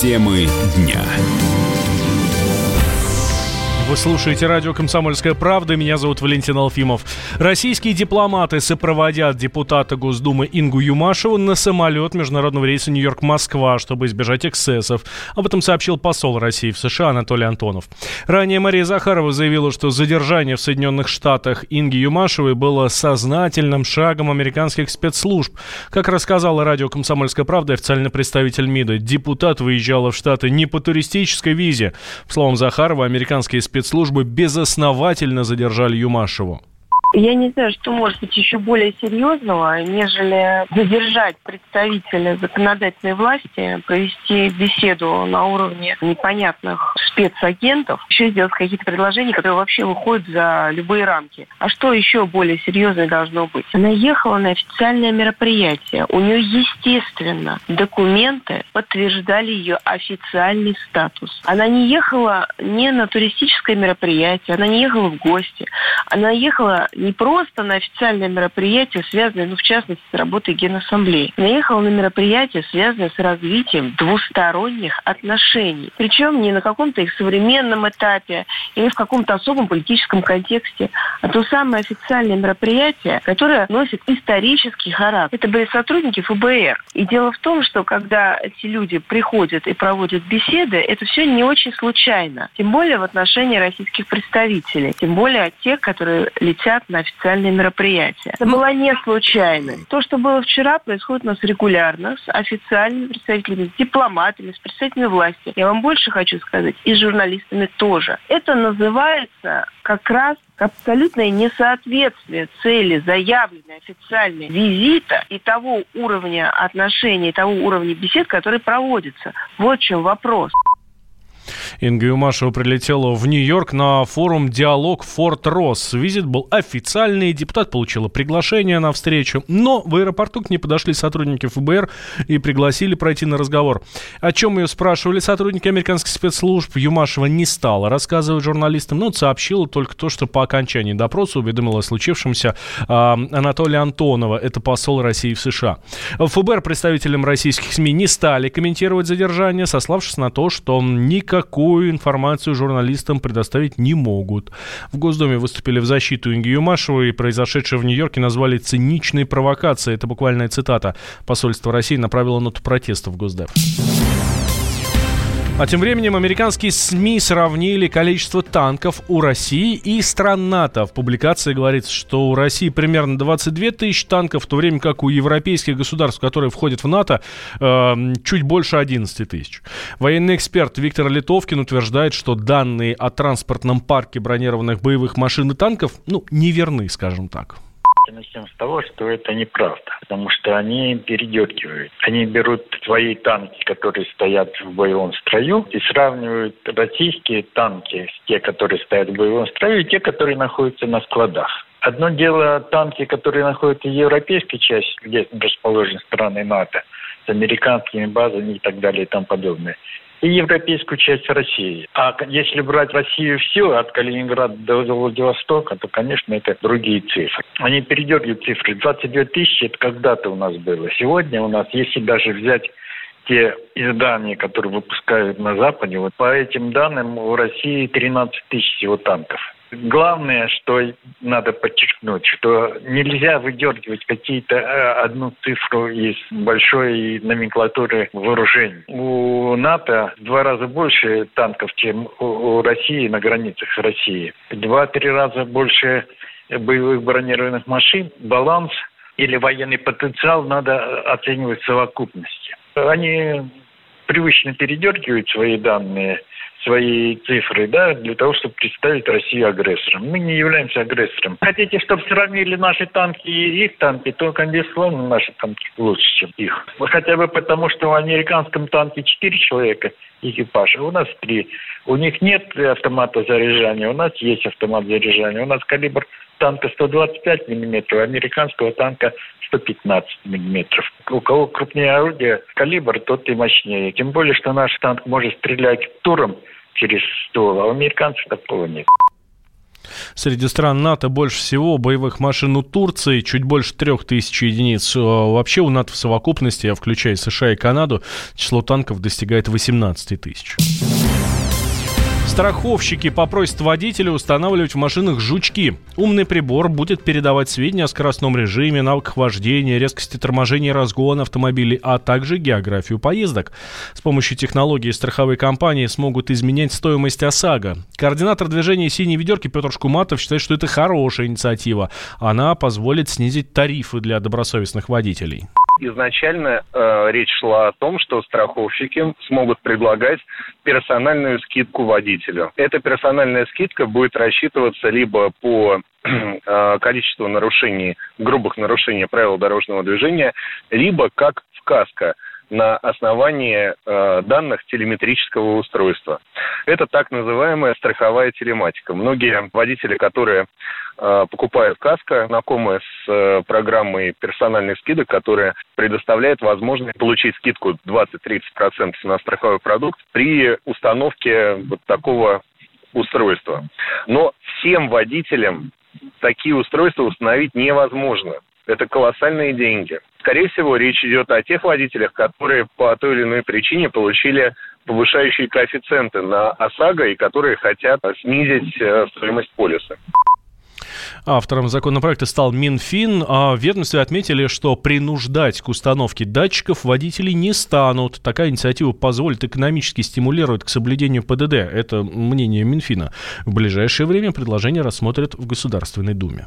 Темы дня. Вы слушаете радио «Комсомольская правда». Меня зовут Валентин Алфимов. Российские дипломаты сопроводят депутата Госдумы Ингу Юмашеву на самолет международного рейса Нью-Йорк-Москва, чтобы избежать эксцессов. Об этом сообщил посол России в США Анатолий Антонов. Ранее Мария Захарова заявила, что задержание в Соединенных Штатах Инги Юмашевой было сознательным шагом американских спецслужб. Как рассказала радио «Комсомольская правда» официальный представитель МИДа, депутат выезжала в Штаты не по туристической визе. По словам Захарова, американские спецслужбы спецслужбы безосновательно задержали Юмашеву. Я не знаю, что может быть еще более серьезного, нежели задержать представителя законодательной власти, провести беседу на уровне непонятных спецагентов, еще сделать какие-то предложения, которые вообще выходят за любые рамки. А что еще более серьезное должно быть? Она ехала на официальное мероприятие. У нее, естественно, документы подтверждали ее официальный статус. Она не ехала не на туристическое мероприятие, она не ехала в гости. Она ехала не просто на официальное мероприятие, связанное, ну, в частности, с работой Генассамблеи. Наехала на мероприятие, связанное с развитием двусторонних отношений. Причем не на каком-то их современном этапе или в каком-то особом политическом контексте, а то самое официальное мероприятие, которое носит исторический характер. Это были сотрудники ФБР. И дело в том, что когда эти люди приходят и проводят беседы, это все не очень случайно. Тем более в отношении российских представителей. Тем более тех, которые летят на официальные мероприятия. Это было не случайно. То, что было вчера, происходит у нас регулярно с официальными представителями, с дипломатами, с представителями власти. Я вам больше хочу сказать, и с журналистами тоже. Это называется как раз абсолютное несоответствие цели заявленной официальной визита и того уровня отношений, того уровня бесед, который проводится. Вот в чем вопрос. Инга Юмашева прилетела в Нью-Йорк на форум «Диалог Форт Росс». Визит был официальный, депутат получила приглашение на встречу, но в аэропорту к ней подошли сотрудники ФБР и пригласили пройти на разговор. О чем ее спрашивали сотрудники американских спецслужб, Юмашева не стала рассказывать журналистам, но сообщила только то, что по окончании допроса уведомила о случившемся э, Анатолия Антонова, это посол России в США. ФБР представителям российских СМИ не стали комментировать задержание, сославшись на то, что никакой такую информацию журналистам предоставить не могут. В Госдуме выступили в защиту Инги Юмашевой и произошедшее в Нью-Йорке назвали циничной провокацией. Это буквальная цитата. Посольство России направило ноту протеста в Госдеп. А тем временем американские СМИ сравнили количество танков у России и стран НАТО. В публикации говорится, что у России примерно 22 тысячи танков, в то время как у европейских государств, которые входят в НАТО, э, чуть больше 11 тысяч. Военный эксперт Виктор Литовкин утверждает, что данные о транспортном парке бронированных боевых машин и танков, ну, неверны, скажем так начнем с того, что это неправда, потому что они передергивают. Они берут твои танки, которые стоят в боевом строю, и сравнивают российские танки с те, которые стоят в боевом строю, и те, которые находятся на складах. Одно дело танки, которые находятся в европейской части, где расположены страны НАТО, с американскими базами и так далее и тому подобное и европейскую часть России. А если брать Россию всю, от Калининграда до Владивостока, то, конечно, это другие цифры. Они передергивают цифры. 22 тысячи – это когда-то у нас было. Сегодня у нас, если даже взять те издания, которые выпускают на Западе, вот по этим данным у России 13 тысяч всего танков. Главное, что надо подчеркнуть, что нельзя выдергивать какие-то э, одну цифру из большой номенклатуры вооружений. У НАТО в два раза больше танков, чем у России на границах России. Два-три раза больше боевых бронированных машин. Баланс или военный потенциал надо оценивать в совокупности. Они привычно передергивают свои данные – свои цифры, да, для того, чтобы представить Россию агрессором. Мы не являемся агрессором. Хотите, чтобы сравнили наши танки и их танки, то, конечно, наши танки лучше, чем их. Хотя бы потому, что в американском танке 4 человека экипаж, а у нас 3. У них нет автомата заряжания, у нас есть автомат заряжания. У нас калибр танка 125 миллиметров, американского танка 115 миллиметров. У кого крупнее орудие, калибр, тот и мощнее. Тем более, что наш танк может стрелять туром через ствол, а у американцев такого нет. Среди стран НАТО больше всего боевых машин у Турции, чуть больше трех тысяч единиц. Э, вообще у НАТО в совокупности, включая США и Канаду, число танков достигает 18 тысяч. Страховщики попросят водителя устанавливать в машинах жучки. Умный прибор будет передавать сведения о скоростном режиме, навыках вождения, резкости торможения и разгона автомобилей, а также географию поездок. С помощью технологии страховые компании смогут изменять стоимость ОСАГО. Координатор движения «Синей ведерки» Петр Шкуматов считает, что это хорошая инициатива. Она позволит снизить тарифы для добросовестных водителей. Изначально э, речь шла о том, что страховщики смогут предлагать персональную скидку водителю. Эта персональная скидка будет рассчитываться либо по э, количеству нарушений, грубых нарушений правил дорожного движения, либо как в КАСКО – на основании э, данных телеметрического устройства. Это так называемая страховая телематика. Многие водители, которые э, покупают каско, знакомы с э, программой персональных скидок, которая предоставляет возможность получить скидку 20-30% на страховой продукт при установке вот такого устройства. Но всем водителям такие устройства установить невозможно. Это колоссальные деньги. Скорее всего, речь идет о тех водителях, которые по той или иной причине получили повышающие коэффициенты на ОСАГО и которые хотят снизить э, стоимость полиса. Автором законопроекта стал Минфин. А в ведомстве отметили, что принуждать к установке датчиков водители не станут. Такая инициатива позволит экономически стимулировать к соблюдению ПДД. Это мнение Минфина. В ближайшее время предложение рассмотрят в Государственной Думе.